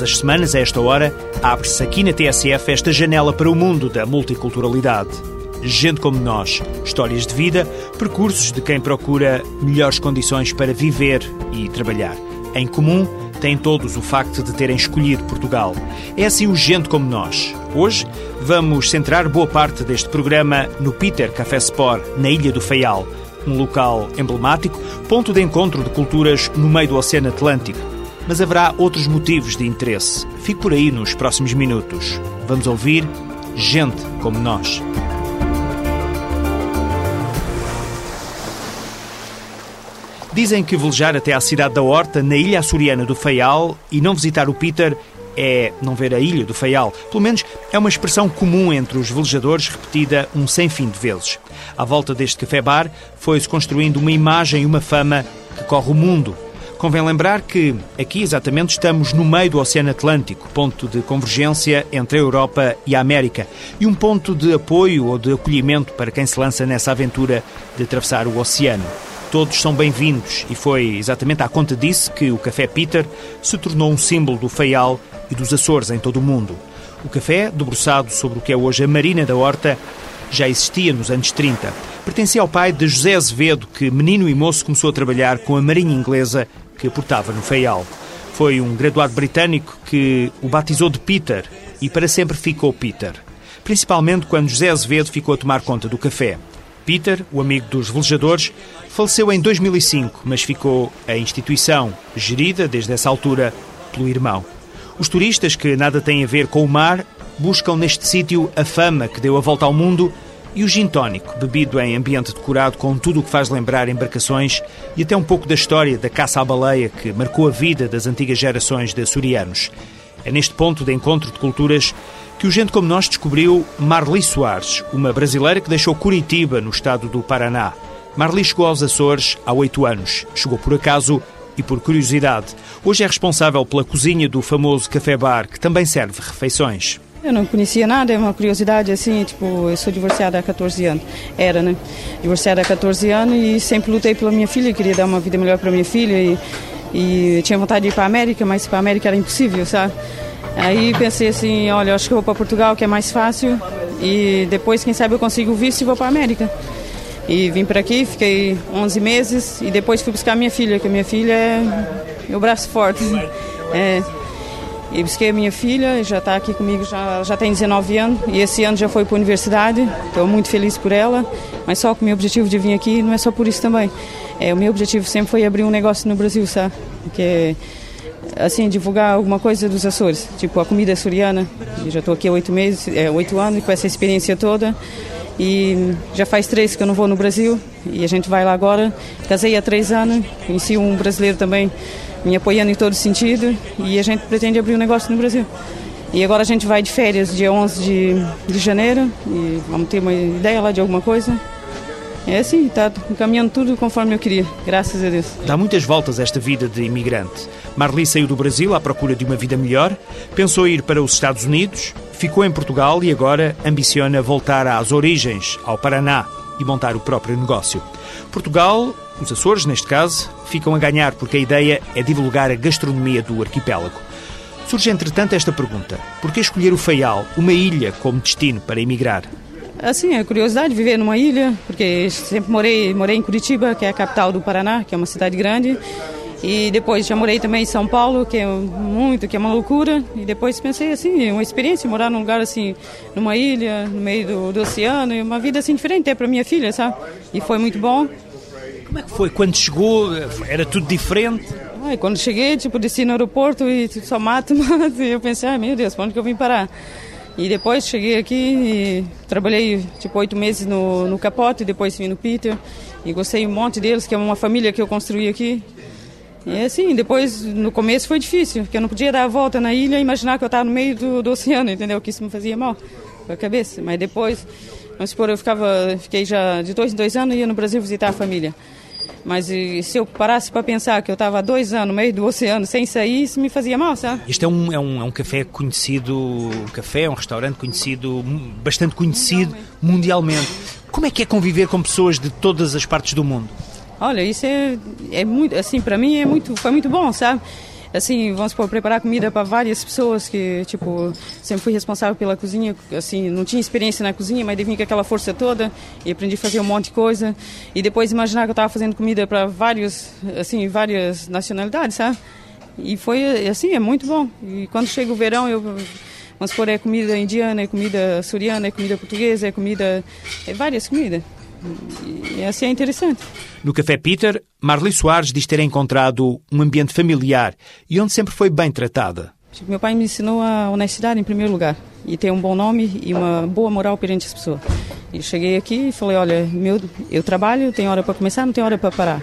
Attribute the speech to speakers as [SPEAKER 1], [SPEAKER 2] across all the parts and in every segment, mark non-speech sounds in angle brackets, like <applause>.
[SPEAKER 1] Todas as semanas, a esta hora, abre-se aqui na TSF esta janela para o mundo da multiculturalidade. Gente como nós, histórias de vida, percursos de quem procura melhores condições para viver e trabalhar. Em comum, têm todos o facto de terem escolhido Portugal. É assim o Gente como nós. Hoje, vamos centrar boa parte deste programa no Peter Café Sport, na Ilha do Faial, um local emblemático, ponto de encontro de culturas no meio do Oceano Atlântico. Mas haverá outros motivos de interesse. Fique por aí nos próximos minutos. Vamos ouvir gente como nós. Dizem que velejar até à cidade da Horta, na ilha açoriana do Faial, e não visitar o Peter é não ver a ilha do Faial. Pelo menos é uma expressão comum entre os velejadores, repetida um sem fim de vezes. À volta deste café-bar foi-se construindo uma imagem e uma fama que corre o mundo. Convém lembrar que aqui exatamente estamos no meio do Oceano Atlântico, ponto de convergência entre a Europa e a América, e um ponto de apoio ou de acolhimento para quem se lança nessa aventura de atravessar o oceano. Todos são bem-vindos e foi exatamente à conta disso que o Café Peter se tornou um símbolo do Faial e dos Açores em todo o mundo. O café, debruçado sobre o que é hoje a Marina da Horta, já existia nos anos 30. Pertencia ao pai de José Azevedo, que, menino e moço, começou a trabalhar com a Marinha Inglesa que aportava no Faial. Foi um graduado britânico que o batizou de Peter e para sempre ficou Peter. Principalmente quando José Azevedo ficou a tomar conta do café. Peter, o amigo dos velejadores, faleceu em 2005, mas ficou a instituição gerida, desde essa altura, pelo irmão. Os turistas que nada têm a ver com o mar buscam neste sítio a fama que deu a volta ao mundo e o gin tónico, bebido em ambiente decorado com tudo o que faz lembrar embarcações e até um pouco da história da caça à baleia que marcou a vida das antigas gerações de açorianos. É neste ponto de encontro de culturas que o Gente Como Nós descobriu Marli Soares, uma brasileira que deixou Curitiba, no estado do Paraná. Marli chegou aos Açores há oito anos. Chegou por acaso e por curiosidade. Hoje é responsável pela cozinha do famoso café-bar, que também serve refeições.
[SPEAKER 2] Eu não conhecia nada, é uma curiosidade assim, tipo, eu sou divorciada há 14 anos, era, né? Divorciada há 14 anos e sempre lutei pela minha filha, queria dar uma vida melhor para minha filha e, e tinha vontade de ir para a América, mas para a América era impossível, sabe? Aí pensei assim, olha, acho que eu vou para Portugal, que é mais fácil, e depois, quem sabe, eu consigo o visto e vou para a América. E vim para aqui, fiquei 11 meses, e depois fui buscar minha filha, que a minha filha é meu braço forte. É, e busquei a minha filha, já está aqui comigo, já, já tem 19 anos, e esse ano já foi para a universidade, estou muito feliz por ela, mas só que o meu objetivo de vir aqui não é só por isso também. É, o meu objetivo sempre foi abrir um negócio no Brasil, sabe? Porque assim, divulgar alguma coisa dos Açores, tipo a comida açoriana. Eu já estou aqui há oito meses, é, oito anos com essa experiência toda. E já faz três que eu não vou no Brasil e a gente vai lá agora. Casei há três anos, conheci um brasileiro também me apoiando em todo sentido e a gente pretende abrir um negócio no Brasil. E agora a gente vai de férias dia 11 de, de janeiro e vamos ter uma ideia lá de alguma coisa. É assim, está caminhando tudo conforme eu queria, graças a Deus.
[SPEAKER 1] Dá muitas voltas esta vida de imigrante. Marli saiu do Brasil à procura de uma vida melhor, pensou ir para os Estados Unidos, ficou em Portugal e agora ambiciona voltar às origens, ao Paraná, e montar o próprio negócio. Portugal, os Açores neste caso, ficam a ganhar porque a ideia é divulgar a gastronomia do arquipélago. Surge entretanto esta pergunta: por que escolher o Faial, uma ilha, como destino para emigrar?
[SPEAKER 2] Assim, a curiosidade de viver numa ilha, porque sempre morei, morei em Curitiba, que é a capital do Paraná, que é uma cidade grande. E depois já morei também em São Paulo, que é muito, que é uma loucura. E depois pensei assim, uma experiência, morar num lugar assim, numa ilha, no meio do, do oceano, e uma vida assim diferente até para minha filha, sabe? E foi muito bom.
[SPEAKER 1] Como é que foi? Quando chegou, era tudo diferente?
[SPEAKER 2] Ai, quando cheguei, tipo, desci no aeroporto e só mato, <laughs> mato. E eu pensei, ai meu Deus, para onde que eu vim parar? E depois cheguei aqui e trabalhei tipo oito meses no, no Capote, depois vim no Peter e gostei um monte deles, que é uma família que eu construí aqui. E assim, depois no começo foi difícil, porque eu não podia dar a volta na ilha e imaginar que eu estava no meio do, do oceano, entendeu? Que isso me fazia mal com a cabeça. Mas depois, vamos supor, eu ficava, fiquei já de dois em dois anos e ia no Brasil visitar a família. Mas se eu parasse para pensar que eu estava há dois anos no meio do oceano sem sair, isso me fazia mal, sabe?
[SPEAKER 1] Este é um, é um, é um café conhecido, um café, um restaurante conhecido, bastante conhecido mundialmente. mundialmente. Como é que é conviver com pessoas de todas as partes do mundo?
[SPEAKER 2] Olha, isso é, é muito, assim, para mim é muito, foi muito bom, sabe? assim, vamos supor, preparar comida para várias pessoas que, tipo, sempre fui responsável pela cozinha, assim, não tinha experiência na cozinha, mas devia com aquela força toda e aprendi a fazer um monte de coisa. E depois imaginar que eu estava fazendo comida para vários, assim, várias nacionalidades, sabe? E foi, assim, é muito bom. E quando chega o verão, eu Vamos supor, é comida indiana, é comida suriana, é comida portuguesa, é comida. é várias comidas. E assim é interessante.
[SPEAKER 1] No Café Peter, Marli Soares diz ter encontrado um ambiente familiar e onde sempre foi bem tratada.
[SPEAKER 2] Meu pai me ensinou a honestidade em primeiro lugar e ter um bom nome e uma boa moral perante as pessoas. E cheguei aqui e falei, olha, meu, eu trabalho, tem hora para começar, não tem hora para parar.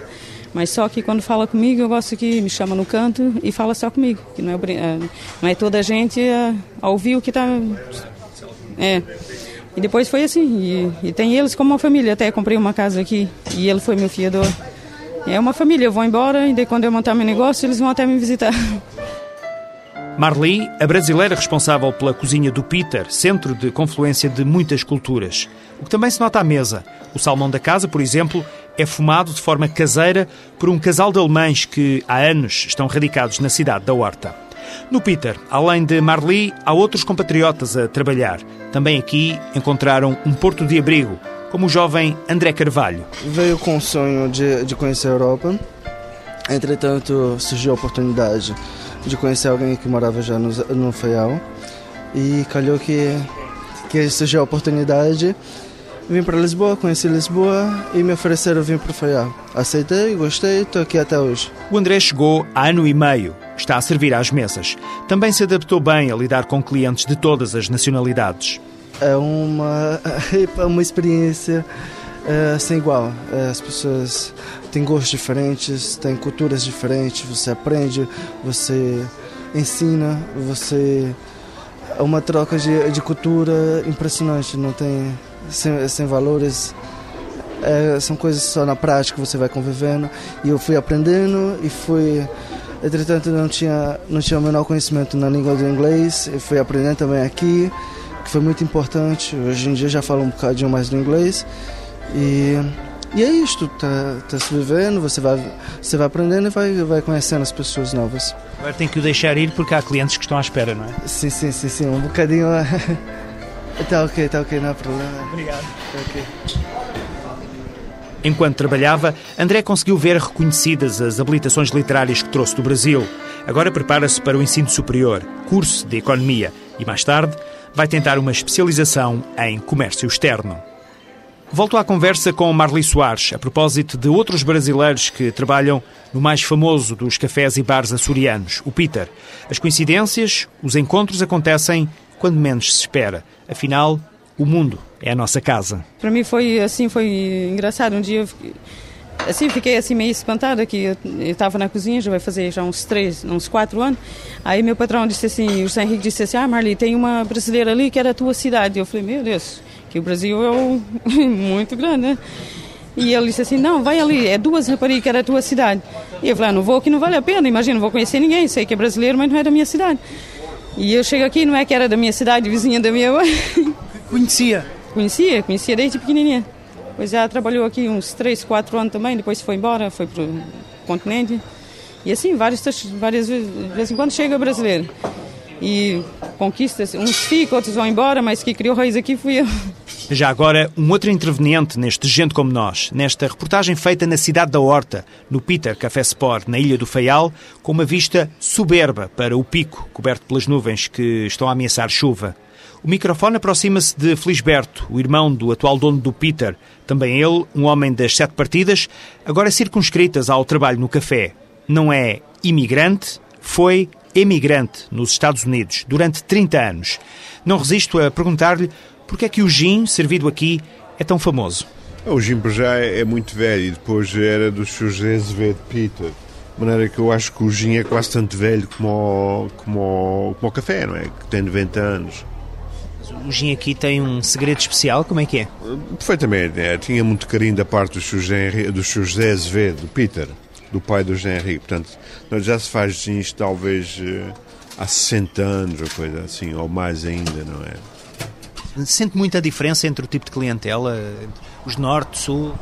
[SPEAKER 2] Mas só que quando fala comigo, eu gosto que me chama no canto e fala só comigo. Que não é, é não é toda a gente a, a ouvir o que está. É. E depois foi assim. E, e, tem eles como uma família. Até comprei uma casa aqui e ele foi meu fiador. É uma família. Eu vou embora e daí quando eu montar meu negócio, eles vão até me visitar.
[SPEAKER 1] Marli, a brasileira responsável pela cozinha do Peter, centro de confluência de muitas culturas. O que também se nota à mesa. O salmão da casa, por exemplo, é fumado de forma caseira por um casal de alemães que há anos estão radicados na cidade da Horta. No Peter, além de Marli, há outros compatriotas a trabalhar. Também aqui encontraram um porto de abrigo, como o jovem André Carvalho.
[SPEAKER 3] Veio com o sonho de, de conhecer a Europa, entretanto surgiu a oportunidade de conhecer alguém que morava já no, no Feial e calhou que, que surgiu a oportunidade Vim para Lisboa, conheci Lisboa e me ofereceram vir para o Faial. Aceitei, gostei, estou aqui até hoje.
[SPEAKER 1] O André chegou há ano e meio. Está a servir às mesas. Também se adaptou bem a lidar com clientes de todas as nacionalidades.
[SPEAKER 3] É uma, <laughs> é uma experiência é, sem igual. É, as pessoas têm gostos diferentes, têm culturas diferentes. Você aprende, você ensina, você. É uma troca de, de cultura impressionante. Não tem sem, sem valores. É, são coisas só na prática que você vai convivendo. E eu fui aprendendo e fui. Entretanto, não tinha, não tinha o menor conhecimento na língua do inglês. E fui aprendendo também aqui, que foi muito importante. Hoje em dia já falo um bocadinho mais do inglês. E, e é isto, tá, tá se vivendo, você vai, você vai aprendendo e vai, vai conhecendo as pessoas novas.
[SPEAKER 1] Agora tem que o deixar ir porque há clientes que estão à espera, não é?
[SPEAKER 3] Sim, sim, sim, sim. Um bocadinho. <laughs> Está ok, está ok, não há problema.
[SPEAKER 1] Obrigado. Tá okay. Enquanto trabalhava, André conseguiu ver reconhecidas as habilitações literárias que trouxe do Brasil. Agora prepara-se para o ensino superior, curso de Economia, e mais tarde vai tentar uma especialização em Comércio Externo. Volto à conversa com Marli Soares, a propósito de outros brasileiros que trabalham no mais famoso dos cafés e bares açorianos, o Peter. As coincidências, os encontros acontecem quando menos se espera. Afinal, o mundo é a nossa casa.
[SPEAKER 2] Para mim foi assim, foi engraçado. Um dia assim fiquei assim meio espantada que eu estava na cozinha já vai fazer já uns três uns quatro anos aí meu patrão disse assim o José Henrique disse assim ah Marli tem uma brasileira ali que é da tua cidade eu falei meu Deus que o Brasil é <laughs> muito grande né e ele disse assim não vai ali é duas raparigas que é da tua cidade e eu falei ah, não vou que não vale a pena imagina não vou conhecer ninguém sei que é brasileiro mas não é da minha cidade e eu chego aqui, não é que era da minha cidade, vizinha da minha mãe.
[SPEAKER 1] Conhecia?
[SPEAKER 2] Conhecia, conhecia desde pequenininha. Pois já trabalhou aqui uns 3, 4 anos também, depois foi embora, foi para o continente. E assim, várias, várias vezes, de vez em quando chega brasileiro. E conquista, uns ficam, outros vão embora, mas que criou raiz aqui fui eu.
[SPEAKER 1] Já agora, um outro interveniente neste Gente Como Nós, nesta reportagem feita na cidade da Horta, no Peter Café Sport, na Ilha do Faial, com uma vista soberba para o pico, coberto pelas nuvens que estão a ameaçar chuva. O microfone aproxima-se de Felisberto, o irmão do atual dono do Peter, também ele, um homem das sete partidas, agora circunscritas ao trabalho no café. Não é imigrante, foi emigrante nos Estados Unidos durante 30 anos. Não resisto a perguntar-lhe porque é que o gin, servido aqui, é tão famoso?
[SPEAKER 4] O gin já é muito velho e depois era do José Azevedo Peter. De maneira que eu acho que o gin é quase tanto velho como o, como o, como o café, não é? Que tem 90 anos.
[SPEAKER 1] O gin aqui tem um segredo especial, como é que é?
[SPEAKER 4] Perfeitamente, é. tinha muito carinho da parte do José, do José Azevedo, do Peter, do pai do José Henrique. Portanto, já se faz gins talvez eh, há 60 anos ou coisa assim, ou mais ainda, não é?
[SPEAKER 1] Sente muita diferença entre o tipo de clientela, os norte, sul?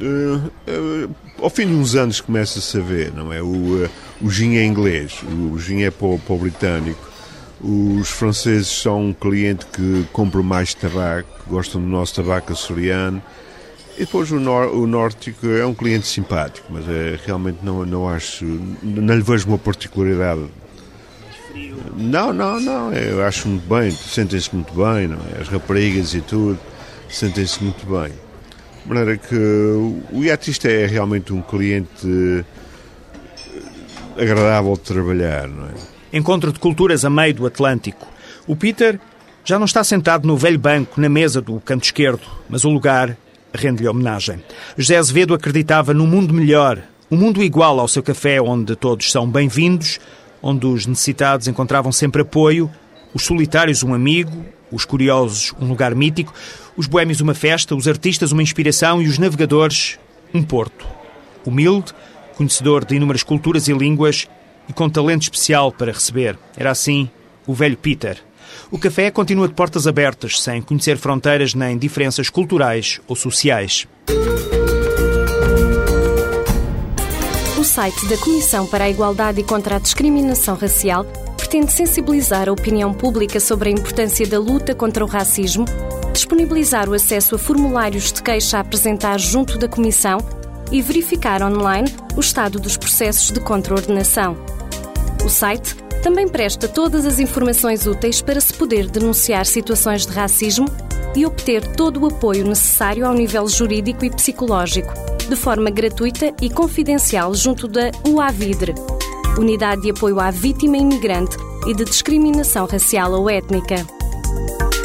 [SPEAKER 4] Uh, uh, ao fim de uns anos começa-se a ver, não é? O, uh, o gin é inglês, o gin é para o, para o britânico. Os franceses são um cliente que compra mais tabaco, gostam do nosso tabaco açoriano. E depois o, nor o nórdico é um cliente simpático, mas é, realmente não, não acho, não lhe vejo uma particularidade. Não, não, não, eu acho muito bem, sentem-se muito bem, não é? as raparigas e tudo, sentem-se muito bem. De maneira que o iatista é realmente um cliente agradável de trabalhar, não é?
[SPEAKER 1] Encontro de culturas a meio do Atlântico. O Peter já não está sentado no velho banco na mesa do canto esquerdo, mas o lugar rende-lhe homenagem. José Azevedo acreditava num mundo melhor, um mundo igual ao seu café, onde todos são bem-vindos, onde os necessitados encontravam sempre apoio, os solitários um amigo, os curiosos um lugar mítico, os boêmios uma festa, os artistas uma inspiração e os navegadores um porto. Humilde, conhecedor de inúmeras culturas e línguas e com talento especial para receber. Era assim o velho Peter. O café continua de portas abertas, sem conhecer fronteiras nem diferenças culturais ou sociais.
[SPEAKER 5] O site da Comissão para a Igualdade e contra a Discriminação Racial pretende sensibilizar a opinião pública sobre a importância da luta contra o racismo, disponibilizar o acesso a formulários de queixa a apresentar junto da Comissão e verificar online o estado dos processos de contraordenação. O site também presta todas as informações úteis para se poder denunciar situações de racismo e obter todo o apoio necessário ao nível jurídico e psicológico, de forma gratuita e confidencial junto da UAVIDRE, Unidade de Apoio à Vítima Imigrante e de Discriminação Racial ou Étnica.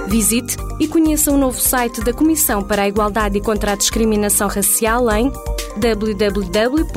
[SPEAKER 5] Visite e conheça o novo site da Comissão para a Igualdade e contra a Discriminação Racial em www.cicdr.pt.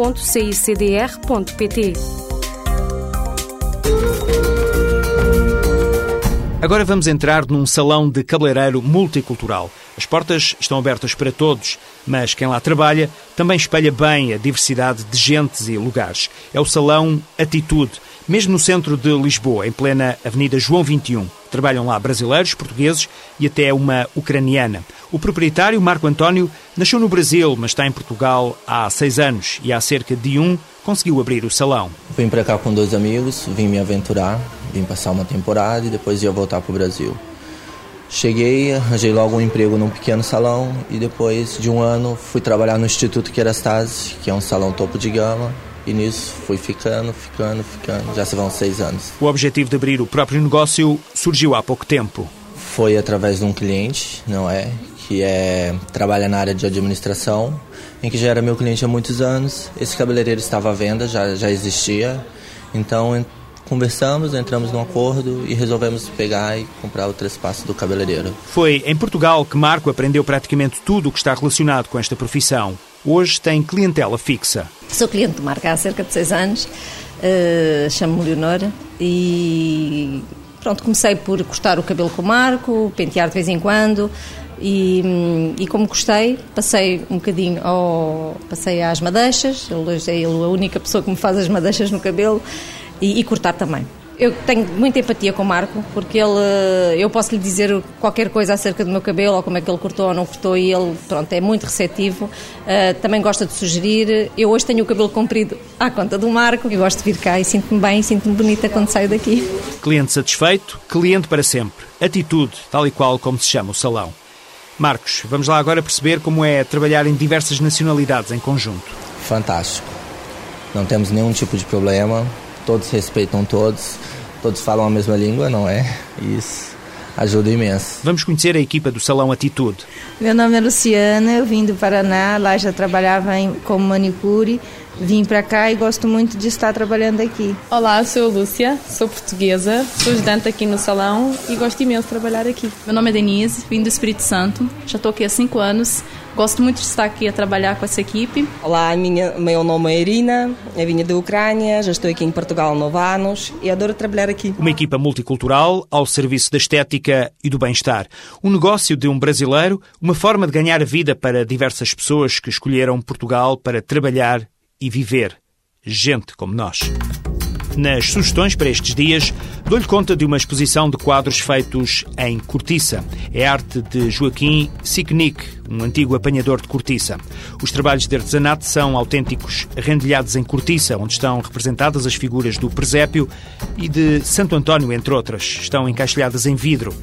[SPEAKER 1] Agora vamos entrar num salão de cabeleireiro multicultural. As portas estão abertas para todos, mas quem lá trabalha também espelha bem a diversidade de gentes e lugares. É o salão Atitude, mesmo no centro de Lisboa, em plena Avenida João 21. Trabalham lá brasileiros, portugueses e até uma ucraniana. O proprietário, Marco António, nasceu no Brasil, mas está em Portugal há seis anos e há cerca de um conseguiu abrir o salão.
[SPEAKER 6] Vim para cá com dois amigos, vim me aventurar, vim passar uma temporada e depois ia voltar para o Brasil. Cheguei, arranjei logo um emprego num pequeno salão e depois de um ano fui trabalhar no Instituto Kerastase, que é um salão topo de gama, e nisso fui ficando, ficando, ficando. Já se vão seis anos.
[SPEAKER 1] O objetivo de abrir o próprio negócio surgiu há pouco tempo.
[SPEAKER 6] Foi através de um cliente, não é? Que é trabalha na área de administração, em que já era meu cliente há muitos anos. Esse cabeleireiro estava à venda, já, já existia. Então conversamos, entramos num acordo e resolvemos pegar e comprar o trespasso do cabeleireiro.
[SPEAKER 1] Foi em Portugal que Marco aprendeu praticamente tudo o que está relacionado com esta profissão. Hoje tem clientela fixa.
[SPEAKER 7] Sou cliente de marca há cerca de seis anos, uh, chamo-me Leonor e pronto, comecei por cortar o cabelo com o Marco, pentear de vez em quando e, e como gostei, passei um bocadinho ao, passei às madeixas, hoje é ele a única pessoa que me faz as madeixas no cabelo e, e cortar também. Eu tenho muita empatia com o Marco, porque ele, eu posso lhe dizer qualquer coisa acerca do meu cabelo, ou como é que ele cortou ou não cortou, e ele, pronto, é muito receptivo. Uh, também gosta de sugerir. Eu hoje tenho o cabelo comprido à conta do Marco, e gosto de vir cá e sinto-me bem e sinto-me bonita quando saio daqui.
[SPEAKER 1] Cliente satisfeito, cliente para sempre. Atitude, tal e qual como se chama o salão. Marcos, vamos lá agora perceber como é trabalhar em diversas nacionalidades em conjunto.
[SPEAKER 6] Fantástico. Não temos nenhum tipo de problema, todos respeitam todos todos falam a mesma língua, não é? Isso ajuda imenso.
[SPEAKER 1] Vamos conhecer a equipa do Salão Atitude.
[SPEAKER 8] Meu nome é Luciana, eu vim do Paraná, lá já trabalhava em, como manicure, vim para cá e gosto muito de estar trabalhando aqui.
[SPEAKER 9] Olá, sou Lúcia, sou portuguesa, sou ajudante aqui no salão e gosto imenso de trabalhar aqui.
[SPEAKER 10] Meu nome é Denise, vim do Espírito Santo, já estou aqui há cinco anos, Gosto muito de estar aqui a trabalhar com essa equipe.
[SPEAKER 11] Olá, minha, meu nome é Irina, eu vim da Ucrânia, já estou aqui em Portugal há nove anos e adoro trabalhar aqui.
[SPEAKER 1] Uma equipa multicultural ao serviço da estética e do bem-estar. Um negócio de um brasileiro, uma forma de ganhar a vida para diversas pessoas que escolheram Portugal para trabalhar e viver. Gente como nós. Nas sugestões para estes dias, Dou-lhe conta de uma exposição de quadros feitos em cortiça. É arte de Joaquim Siknik, um antigo apanhador de cortiça. Os trabalhos de artesanato são autênticos rendilhados em cortiça, onde estão representadas as figuras do presépio e de Santo António, entre outras. Estão encaixilhadas em vidro.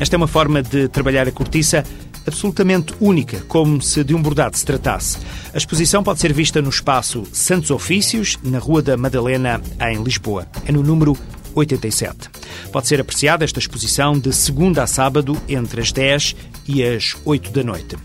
[SPEAKER 1] Esta é uma forma de trabalhar a cortiça absolutamente única, como se de um bordado se tratasse. A exposição pode ser vista no espaço Santos Ofícios, na Rua da Madalena, em Lisboa. É no número 87. Pode ser apreciada esta exposição de segunda a sábado, entre as 10 e as 8 da noite.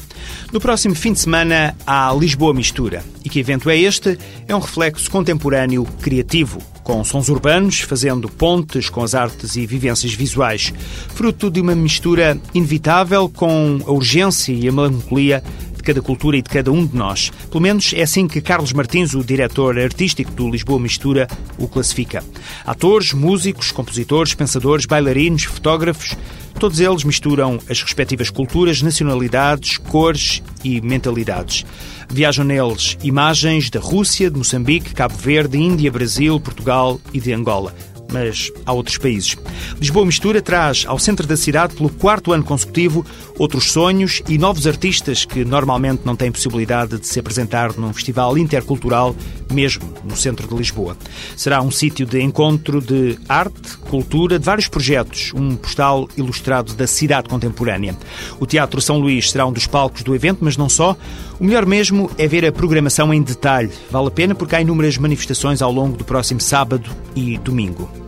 [SPEAKER 1] No próximo fim de semana há Lisboa Mistura. E que evento é este? É um reflexo contemporâneo criativo, com sons urbanos, fazendo pontes com as artes e vivências visuais, fruto de uma mistura inevitável com a urgência e a melancolia de cada cultura e de cada um de nós. Pelo menos é assim que Carlos Martins, o diretor artístico do Lisboa Mistura, o classifica. Atores, músicos, compositores, pensadores, bailarinos, fotógrafos, todos eles misturam as respectivas culturas, nacionalidades, cores e mentalidades. Viajam neles imagens da Rússia, de Moçambique, Cabo Verde, Índia, Brasil, Portugal e de Angola mas há outros países. Lisboa Mistura traz ao centro da cidade, pelo quarto ano consecutivo, outros sonhos e novos artistas que normalmente não têm possibilidade de se apresentar num festival intercultural, mesmo no centro de Lisboa. Será um sítio de encontro de arte, cultura, de vários projetos, um postal ilustrado da cidade contemporânea. O Teatro São Luís será um dos palcos do evento, mas não só. O melhor mesmo é ver a programação em detalhe. Vale a pena porque há inúmeras manifestações ao longo do próximo sábado e domingo.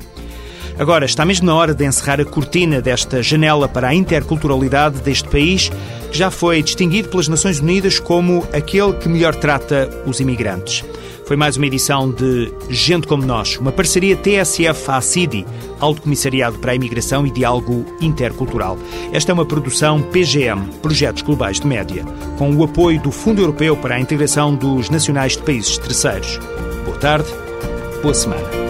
[SPEAKER 1] Agora, está mesmo na hora de encerrar a cortina desta janela para a interculturalidade deste país, que já foi distinguido pelas Nações Unidas como aquele que melhor trata os imigrantes. Foi mais uma edição de Gente Como Nós, uma parceria TSF-ACIDI, Alto Comissariado para a Imigração e Diálogo Intercultural. Esta é uma produção PGM, Projetos Globais de Média, com o apoio do Fundo Europeu para a Integração dos Nacionais de Países Terceiros. Boa tarde, boa semana.